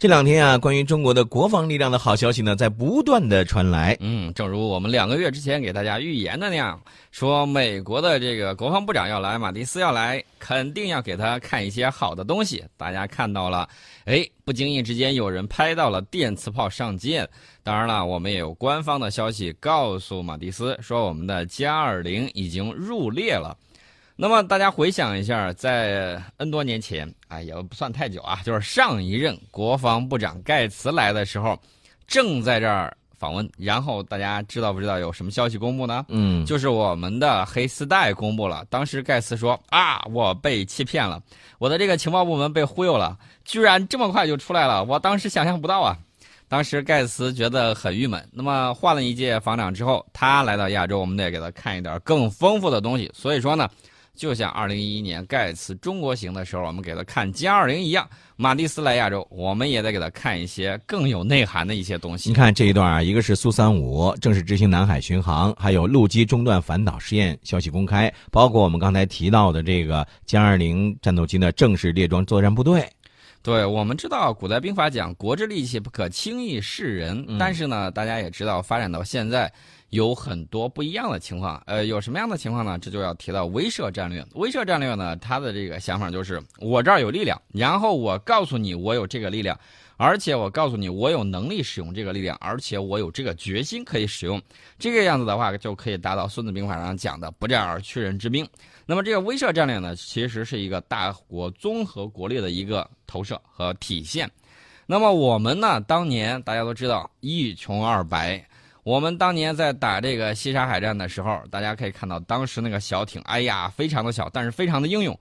这两天啊，关于中国的国防力量的好消息呢，在不断的传来。嗯，正如我们两个月之前给大家预言的那样，说美国的这个国防部长要来，马蒂斯要来，肯定要给他看一些好的东西。大家看到了，哎，不经意之间有人拍到了电磁炮上舰。当然了，我们也有官方的消息告诉马蒂斯，说我们的歼二零已经入列了。那么大家回想一下，在 N 多年前，哎，也不算太久啊，就是上一任国防部长盖茨来的时候，正在这儿访问。然后大家知道不知道有什么消息公布呢？嗯，就是我们的黑丝带公布了。当时盖茨说：“啊，我被欺骗了，我的这个情报部门被忽悠了，居然这么快就出来了，我当时想象不到啊。”当时盖茨觉得很郁闷。那么换了一届防长之后，他来到亚洲，我们得给他看一点更丰富的东西。所以说呢。就像二零一一年盖茨中国行的时候，我们给他看歼二零一样，马蒂斯来亚洲，我们也得给他看一些更有内涵的一些东西。你看这一段啊，一个是苏三五正式执行南海巡航，还有陆基中段反导试验消息公开，包括我们刚才提到的这个歼二零战斗机的正式列装作战部队。对我们知道，古代兵法讲国之利器不可轻易示人，但是呢，大家也知道，发展到现在。有很多不一样的情况，呃，有什么样的情况呢？这就要提到威慑战略。威慑战略呢，它的这个想法就是，我这儿有力量，然后我告诉你我有这个力量，而且我告诉你我有能力使用这个力量，而且我有这个决心可以使用。这个样子的话，就可以达到《孙子兵法》上讲的“不战而屈人之兵”。那么，这个威慑战略呢，其实是一个大国综合国力的一个投射和体现。那么，我们呢，当年大家都知道一穷二白。我们当年在打这个西沙海战的时候，大家可以看到当时那个小艇，哎呀，非常的小，但是非常的英勇。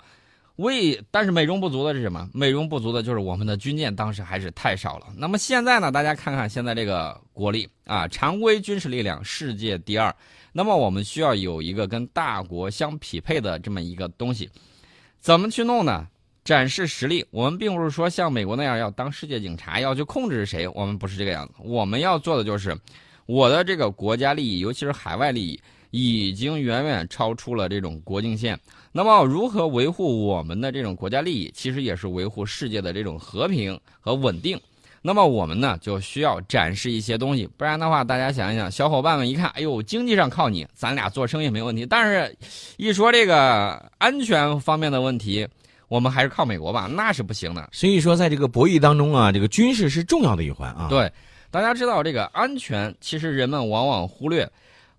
为但是美中不足的是什么？美中不足的就是我们的军舰当时还是太少了。那么现在呢？大家看看现在这个国力啊，常规军事力量世界第二。那么我们需要有一个跟大国相匹配的这么一个东西，怎么去弄呢？展示实力。我们并不是说像美国那样要当世界警察，要去控制谁。我们不是这个样子。我们要做的就是。我的这个国家利益，尤其是海外利益，已经远远超出了这种国境线。那么，如何维护我们的这种国家利益，其实也是维护世界的这种和平和稳定。那么，我们呢就需要展示一些东西，不然的话，大家想一想，小伙伴们一看，哎呦，经济上靠你，咱俩做生意没问题。但是，一说这个安全方面的问题，我们还是靠美国吧，那是不行的。所以说，在这个博弈当中啊，这个军事是重要的一环啊。对。大家知道这个安全，其实人们往往忽略。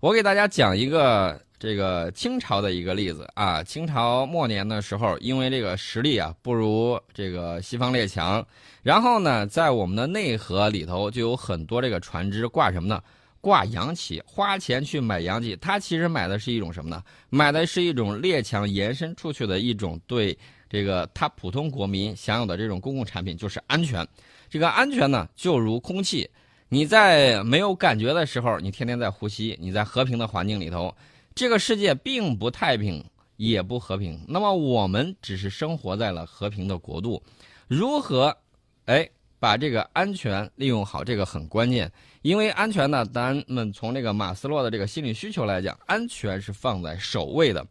我给大家讲一个这个清朝的一个例子啊。清朝末年的时候，因为这个实力啊不如这个西方列强，然后呢，在我们的内河里头就有很多这个船只挂什么呢？挂洋旗，花钱去买洋旗。它其实买的是一种什么呢？买的是一种列强延伸出去的一种对这个他普通国民享有的这种公共产品，就是安全。这个安全呢，就如空气。你在没有感觉的时候，你天天在呼吸；你在和平的环境里头，这个世界并不太平，也不和平。那么我们只是生活在了和平的国度，如何，哎，把这个安全利用好，这个很关键。因为安全呢，咱们从这个马斯洛的这个心理需求来讲，安全是放在首位的。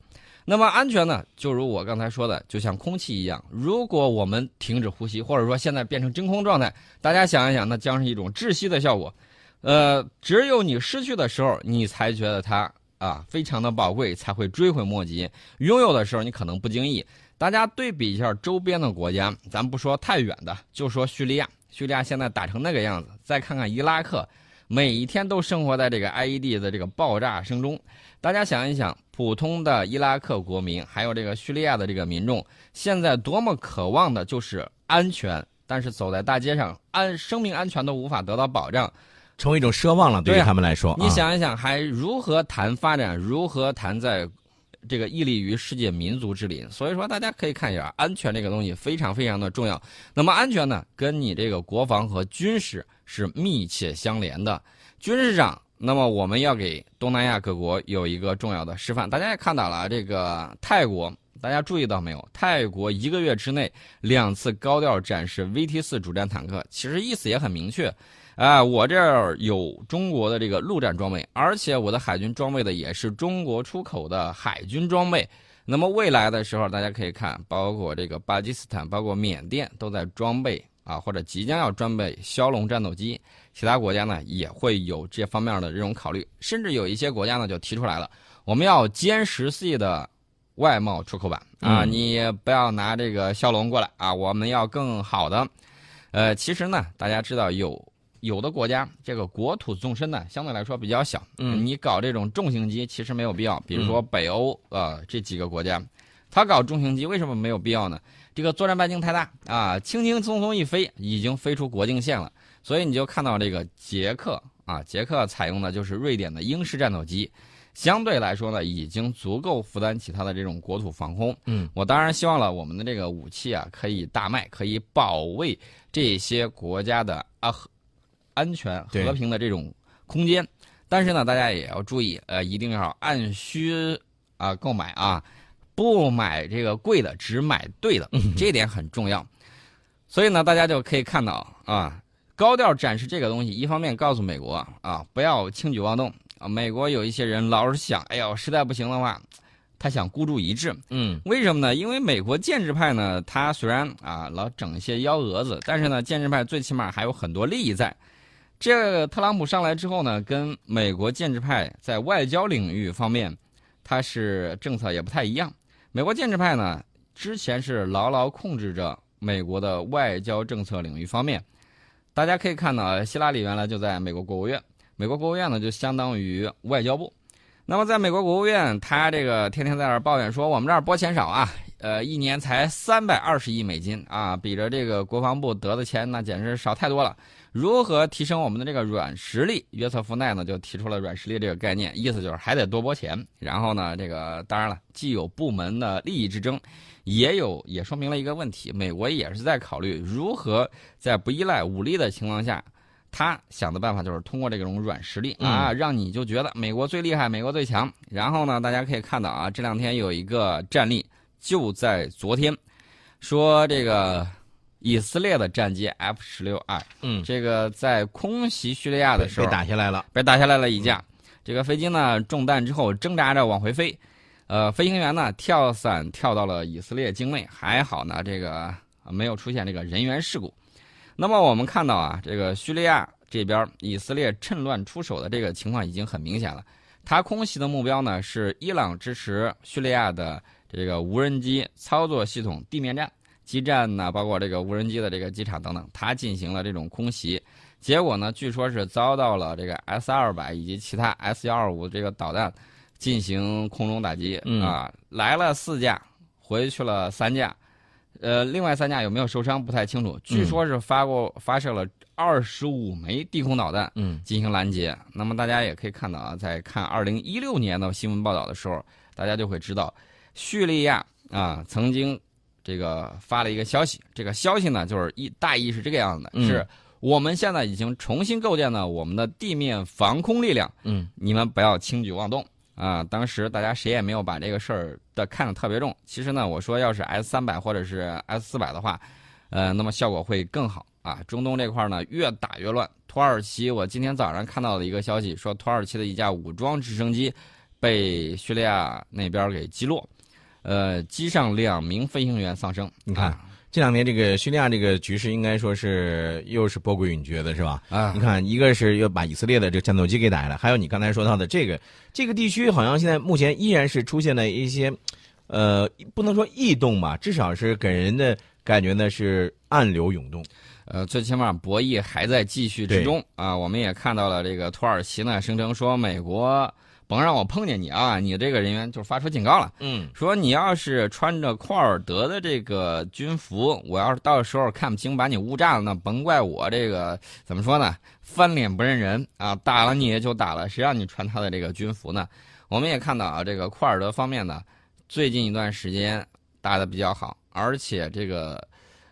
那么安全呢？就如我刚才说的，就像空气一样，如果我们停止呼吸，或者说现在变成真空状态，大家想一想，那将是一种窒息的效果。呃，只有你失去的时候，你才觉得它啊非常的宝贵，才会追悔莫及；拥有的时候，你可能不经意。大家对比一下周边的国家，咱不说太远的，就说叙利亚，叙利亚现在打成那个样子，再看看伊拉克。每一天都生活在这个 IED 的这个爆炸声中，大家想一想，普通的伊拉克国民，还有这个叙利亚的这个民众，现在多么渴望的就是安全，但是走在大街上，安生命安全都无法得到保障，成为一种奢望了。对于他们来说，你想一想，还如何谈发展？如何谈在？这个屹立于世界民族之林，所以说大家可以看一下，安全这个东西非常非常的重要。那么安全呢，跟你这个国防和军事是密切相连的。军事上，那么我们要给东南亚各国有一个重要的示范。大家也看到了，这个泰国，大家注意到没有？泰国一个月之内两次高调展示 VT 四主战坦克，其实意思也很明确。啊，我这儿有中国的这个陆战装备，而且我的海军装备的也是中国出口的海军装备。那么未来的时候，大家可以看，包括这个巴基斯坦、包括缅甸都在装备啊，或者即将要装备枭龙战斗机，其他国家呢也会有这方面的这种考虑，甚至有一些国家呢就提出来了，我们要歼十 C 的外贸出口版啊，嗯你不要拿这个骁龙过来啊，我们要更好的。呃，其实呢，大家知道有有的国家这个国土纵深呢相对来说比较小，嗯你搞这种重型机其实没有必要，比如说北欧呃这几个国家，它搞重型机为什么没有必要呢？这个作战半径太大啊，轻轻松松一飞，已经飞出国境线了。所以你就看到这个捷克啊，捷克采用的就是瑞典的英式战斗机，相对来说呢，已经足够负担起它的这种国土防空。嗯，我当然希望了，我们的这个武器啊，可以大卖，可以保卫这些国家的啊和安全和平的这种空间。但是呢，大家也要注意，呃，一定要按需啊购买啊，不买这个贵的，只买对的，这点很重要。所以呢，大家就可以看到啊，高调展示这个东西，一方面告诉美国啊，不要轻举妄动啊。美国有一些人老是想，哎呦，实在不行的话，他想孤注一掷。嗯为什么呢？因为美国建制派呢，他虽然啊老整一些幺蛾子，但是呢，建制派最起码还有很多利益在。这特朗普上来之后呢，跟美国建制派在外交领域方面，他是政策也不太一样。美国建制派呢，之前是牢牢控制着美国的外交政策领域方面。大家可以看到，希拉里原来就在美国国务院，美国国务院呢就相当于外交部。那么在美国国务院，他这个天天在那儿抱怨说，我们这儿拨钱少啊，呃，一年才三百二十亿美金啊，比着这个国防部得的钱那简直少太多了。如何提升我们的这个软实力？约瑟夫奈呢就提出了软实力这个概念，意思就是还得多拨钱。然后呢，这个当然了，既有部门的利益之争，也有也说明了一个问题，美国也是在考虑如何在不依赖武力的情况下。他想的办法就是通过这种软实力啊，让你就觉得美国最厉害，美国最强。然后呢，大家可以看到啊，这两天有一个战例，就在昨天，说这个以色列的战机 F 十六 I，嗯，这个在空袭叙利亚的时候被候打下来了。被打下来了一架。这个飞机呢中弹之后挣扎着往回飞，呃，飞行员呢跳伞跳到了以色列境内，还好呢这个呃没有出现这个人员事故。那么我们看到啊，这个叙利亚这边以色列趁乱出手的这个情况已经很明显了。他空袭的目标呢是伊朗支持叙利亚的这个无人机操作系统地面站、基站呢，包括这个无人机的这个机场等等，它进行了这种空袭。结果呢，据说是遭到了这个 S 二百以及其他 S 幺二五这个导弹进行空中打击、嗯啊，来了四架，回去了三架，呃，另外三架有没有受伤不太清楚。据说是发过发射了二十五枚地空导弹嗯进行拦截。那么大家也可以看到啊，在看二零一六年的新闻报道的时候，大家就会知道，叙利亚啊曾经这个发了一个消息，这个消息呢就是一大意是这个样子的，嗯是我们现在已经重新构建了我们的地面防空力量，嗯你们不要轻举妄动啊！当时大家谁也没有把这个事儿的看得特别重。其实呢，我说要是 S 三百或者是 S 四百的话，呃，那么效果会更好啊。中东这块呢，越打越乱。土耳其，我今天早上看到的一个消息，说土耳其的一架武装直升机被叙利亚那边给击落，呃，机上两名飞行员丧生。你看啊这两天这个叙利亚这个局势应该说是又是波诡云谲的，是吧？啊你，看，一个是又把以色列的这个战斗机给打下来，还有你刚才说到的这个这个地区，好像现在目前依然是出现了一些，呃，不能说异动吧，至少是给人的感觉呢是暗流涌动。呃，最起码博弈还在继续之中啊。我们也看到了这个土耳其呢声称说，美国甭让我碰见你啊，你这个人员就发出警告了，嗯说你要是穿着库尔德的这个军服，我要是到时候看不清把你误炸了，那甭怪我这个怎么说呢，翻脸不认人啊，打了你也就打了，谁让你穿他的这个军服呢？我们也看到啊，这个库尔德方面呢，最近一段时间打的比较好，而且这个。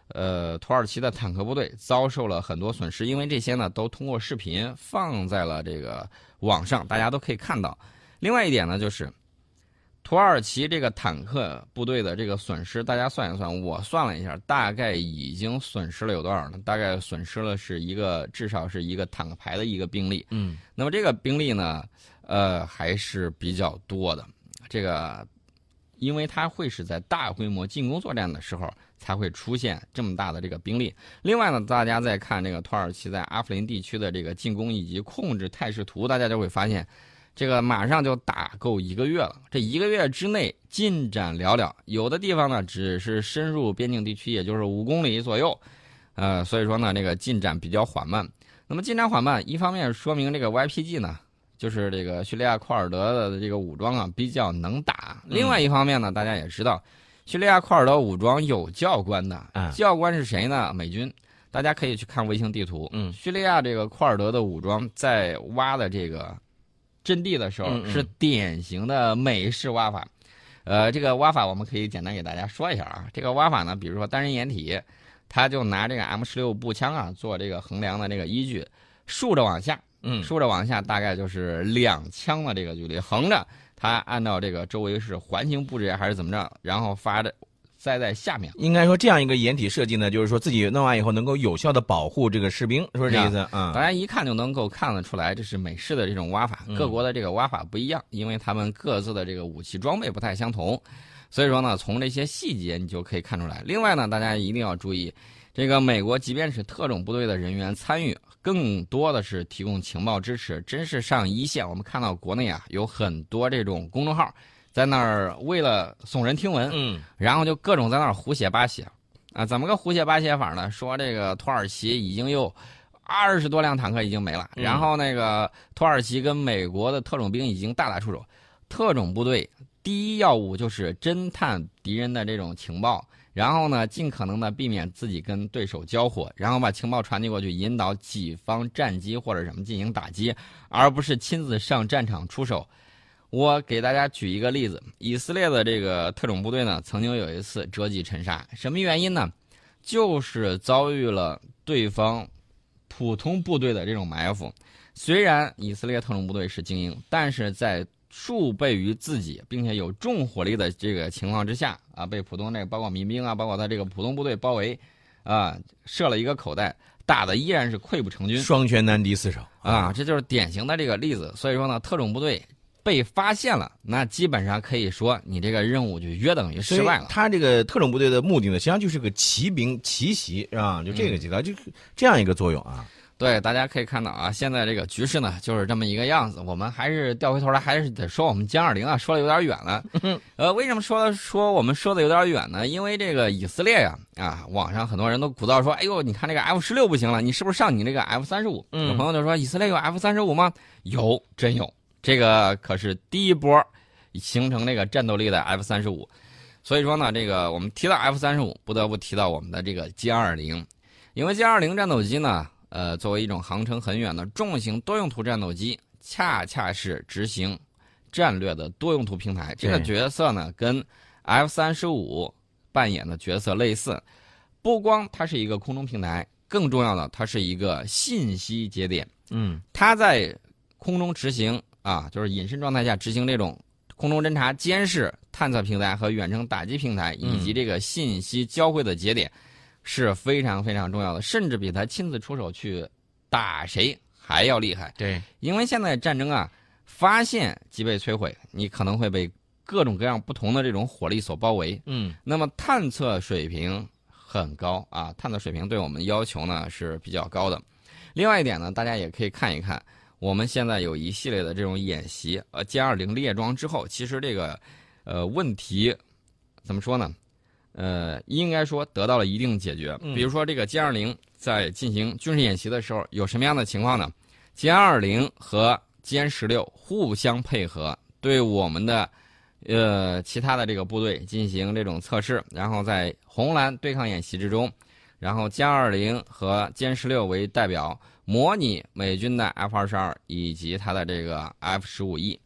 呃，土耳其的坦克部队遭受了很多损失，因为这些呢都通过视频放在了这个网上，大家都可以看到。另外一点呢，就是土耳其这个坦克部队的这个损失，大家算一算，我算了一下，大概已经损失了有多少呢？大概损失了是一个至少是一个坦克排的一个兵力。嗯那么这个兵力呢，呃，还是比较多的。这个，因为它会是在大规模进攻作战的时候才会出现这么大的这个兵力。另外呢，大家再看这个土耳其在阿夫林地区的这个进攻以及控制态势图，大家就会发现，这个马上就打够一个月了。这一个月之内进展寥寥，有的地方呢只是深入边境地区，也就是五公里左右，呃，所以说呢，这个进展比较缓慢。那么进展缓慢，一方面说明这个 YPG 呢。就是这个叙利亚库尔德的这个武装啊比较能打，另外一方面呢，大家也知道，叙利亚库尔德武装有教官的，教官是谁呢？美军，大家可以去看卫星地图。嗯，叙利亚这个库尔德的武装在挖的这个阵地的时候，是典型的美式挖法。呃，这个挖法我们可以简单给大家说一下啊。这个挖法呢，比如说单人掩体，他就拿这个 M 十六步枪啊做这个衡量的这个依据，竖着往下。嗯，竖着往下大概就是两枪的这个距离，横着它按照这个周围是环形布置还是怎么着，然后发的栽在下面。应该说这样一个掩体设计呢，就是说自己弄完以后能够有效的保护这个士兵，是不是这意思？嗯，大家一看就能够看得出来，这是美式的这种挖法，各国的这个挖法不一样，因为他们各自的这个武器装备不太相同，所以说呢，从这些细节你就可以看出来。另外呢，大家一定要注意，这个美国即便是特种部队的人员参与。更多的是提供情报支持，真是上一线。我们看到国内啊有很多这种公众号，在那儿为了耸人听闻，嗯，然后就各种在那儿胡写八写，啊，怎么个胡写八写法呢？说这个土耳其已经有二十多辆坦克已经没了，然后那个土耳其跟美国的特种兵已经大打出手，特种部队第一要务就是侦探敌人的这种情报。然后呢，尽可能的避免自己跟对手交火，然后把情报传递过去，引导己方战机或者什么进行打击，而不是亲自上战场出手。我给大家举一个例子：以色列的这个特种部队呢，曾经有一次折戟沉沙，什么原因呢？就是遭遇了对方普通部队的这种埋伏。虽然以色列特种部队是精英，但是在数倍于自己，并且有重火力的这个情况之下啊，被普通那个包括民兵啊，包括他这个普通部队包围，啊，设了一个口袋，打的依然是溃不成军，双拳难敌四手啊，这就是典型的这个例子。所以说呢，特种部队被发现了，那基本上可以说你这个任务就约等于失败了。他这个特种部队的目的呢，实际上就是个骑兵奇袭，是吧？就这个阶段，就是这样一个作用啊。对，大家可以看到啊，现在这个局势呢，就是这么一个样子。我们还是调回头来，还是得说我们歼二零啊，说的有点远了。呃，为什么说说我们说的有点远呢？因为这个以色列呀，啊，网上很多人都鼓噪说，哎呦，你看这个 F 十六不行了，你是不是上你那个 F 三十五？有朋友就说，以色列有 F 三十五吗？有，真有。这个可是第一波形成这个战斗力的 F 三十五。所以说呢，这个我们提到 F 三十五，不得不提到我们的这个歼二零，因为歼二零战斗机呢。呃，作为一种航程很远的重型多用途战斗机，恰恰是执行战略的多用途平台。这个角色呢，跟 F 三十五扮演的角色类似。不光它是一个空中平台，更重要的，它是一个信息节点。嗯，它在空中执行啊，就是隐身状态下执行这种空中侦察、监视、探测平台和远程打击平台，以及这个信息交汇的节点。是非常非常重要的，甚至比他亲自出手去打谁还要厉害。对，因为现在战争啊，发现即被摧毁，你可能会被各种各样不同的这种火力所包围。嗯，那么探测水平很高啊，探测水平对我们要求呢是比较高的。另外一点呢，大家也可以看一看，我们现在有一系列的这种演习，呃歼二零列装之后，其实这个呃问题怎么说呢？呃，应该说得到了一定解决。比如说，这个歼二零在进行军事演习的时候，有什么样的情况呢？歼二零和歼十六互相配合，对我们的呃其他的这个部队进行这种测试，然后在红蓝对抗演习之中，然后歼二零和歼十六为代表，模拟美军的 F 二十二以及它的这个 F 十五 E。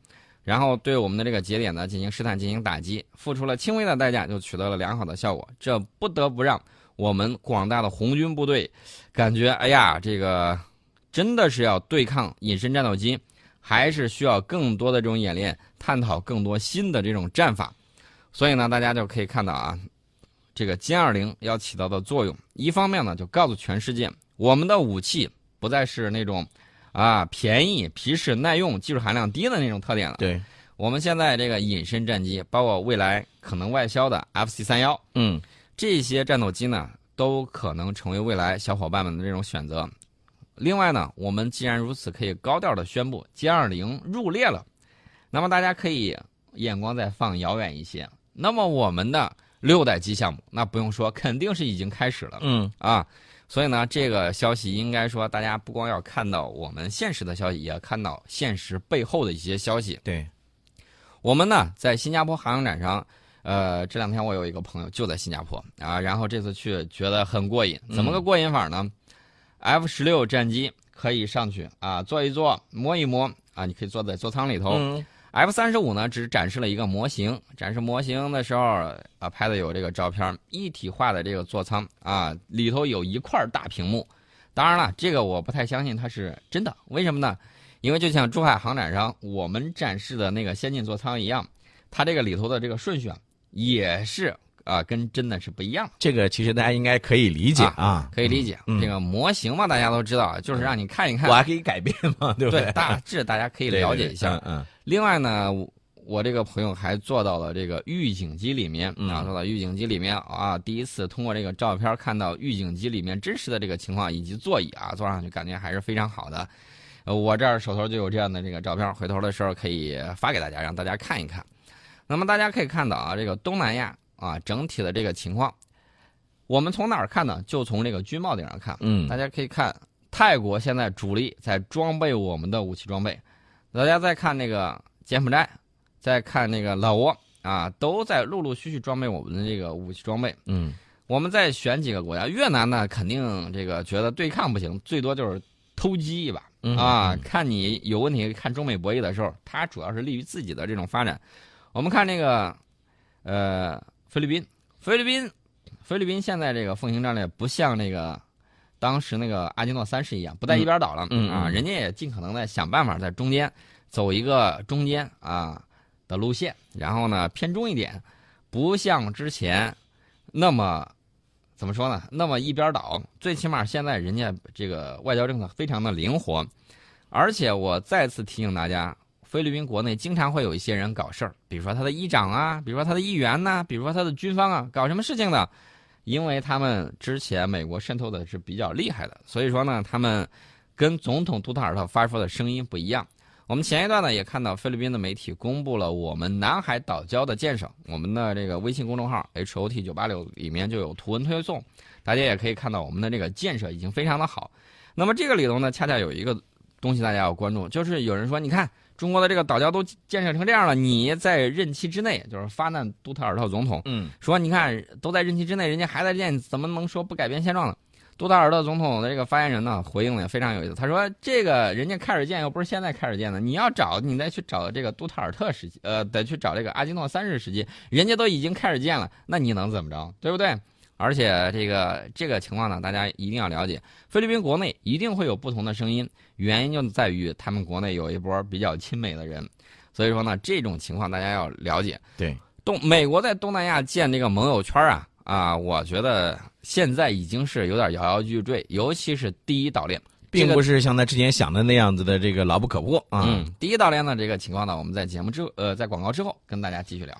然后对我们的这个节点呢进行试探、进行打击，付出了轻微的代价，就取得了良好的效果。这不得不让我们广大的红军部队感觉，哎呀，这个真的是要对抗隐身战斗机，还是需要更多的这种演练，探讨更多新的这种战法。所以呢，大家就可以看到啊，这个歼二零要起到的作用，一方面呢，就告诉全世界，我们的武器不再是那种。啊，便宜、皮实、耐用、技术含量低的那种特点了。对，我们现在这个隐身战机，包括未来可能外销的 F C 三幺，嗯，这些战斗机呢，都可能成为未来小伙伴们的这种选择。另外呢，我们既然如此，可以高调的宣布歼二零入列了。那么大家可以眼光再放遥远一些。那么我们的六代机项目，那不用说，肯定是已经开始了。嗯啊，所以呢，这个消息应该说，大家不光要看到我们现实的消息，也要看到现实背后的一些消息。对，我们呢，在新加坡航空展上，呃，这两天我有一个朋友就在新加坡啊，然后这次去觉得很过瘾。怎么个过瘾法呢、f 十六战机可以上去啊，坐一坐，摸一摸啊，你可以坐在座舱里头。嗯 F 三十五呢，只展示了一个模型。展示模型的时候啊，拍的有这个照片，一体化的这个座舱啊，里头有一块大屏幕。当然了，这个我不太相信它是真的。为什么呢？因为就像珠海航展上我们展示的那个先进座舱一样，它这个里头的这个顺序啊，也是啊，跟真的是不一样。这个其实大家应该可以理解啊，可以理解。嗯这个模型嘛，大家都知道，就是让你看一看我。还可以改变嘛，对不对，大致大家可以了解一下。嗯另外呢，我我这个朋友还坐到了这个预警机里面嗯啊，坐到预警机里面啊，第一次通过这个照片看到预警机里面真实的这个情况以及座椅啊，坐上去感觉还是非常好的。呃，我这儿手头就有这样的这个照片，回头的时候可以发给大家，让大家看一看。那么大家可以看到啊，这个东南亚啊整体的这个情况，我们从哪儿看呢？就从这个军贸顶上看。嗯大家可以看泰国现在主力在装备我们的武器装备，大家再看那个柬埔寨，再看那个老挝啊，都在陆陆续续装备我们的这个武器装备。嗯我们再选几个国家，越南呢肯定这个觉得对抗不行，最多就是偷鸡一把嗯啊。嗯看你有问题，看中美博弈的时候，它主要是利于自己的这种发展。我们看那个呃菲律宾，菲律宾，菲律宾现在这个奉行战略不像那个当时那个阿基诺三世一样不在一边倒了、啊，嗯啊人家也尽可能的想办法在中间走一个中间啊的路线，然后呢偏中一点，不像之前那么怎么说呢？那么一边倒，最起码现在人家这个外交政策非常的灵活，而且我再次提醒大家，菲律宾国内经常会有一些人搞事儿，比如说他的议长啊，比如说他的议员呐、比如说他的军方啊，搞什么事情呢？因为他们之前美国渗透的是比较厉害的，所以说呢，他们跟总统杜特尔特发出的声音不一样。我们前一段呢也看到菲律宾的媒体公布了我们南海岛礁的建设，我们的这个微信公众号 H O T 九八六里面就有图文推送，大家也可以看到我们的这个建设已经非常的好。那么这个里头呢，恰恰有一个东西大家要关注，就是有人说，你看中国的这个岛礁都建设成这样了，你在任期之内，就是发难杜特尔特总统嗯说，你看都在任期之内，人家还在建，怎么能说不改变现状呢？杜特尔特总统的这个发言人呢，回应的也非常有意思。他说：“这个人家开始建又不是现在开始建的，你要找你再去找这个杜特尔特时期，呃，得去找这个阿基诺三世时期，人家都已经开始建了，那你能怎么着，对不对？而且这个这个情况呢，大家一定要了解，菲律宾国内一定会有不同的声音，原因就在于他们国内有一波比较亲美的人，所以说呢，这种情况大家要了解。对，东美国在东南亚建这个盟友圈啊啊，我觉得现在已经是有点摇摇欲坠，尤其是第一岛链，并不是像他之前想的那样子的这个牢不可破啊。嗯，第一岛链呢这个情况呢，我们在节目之呃在广告之后跟大家继续聊。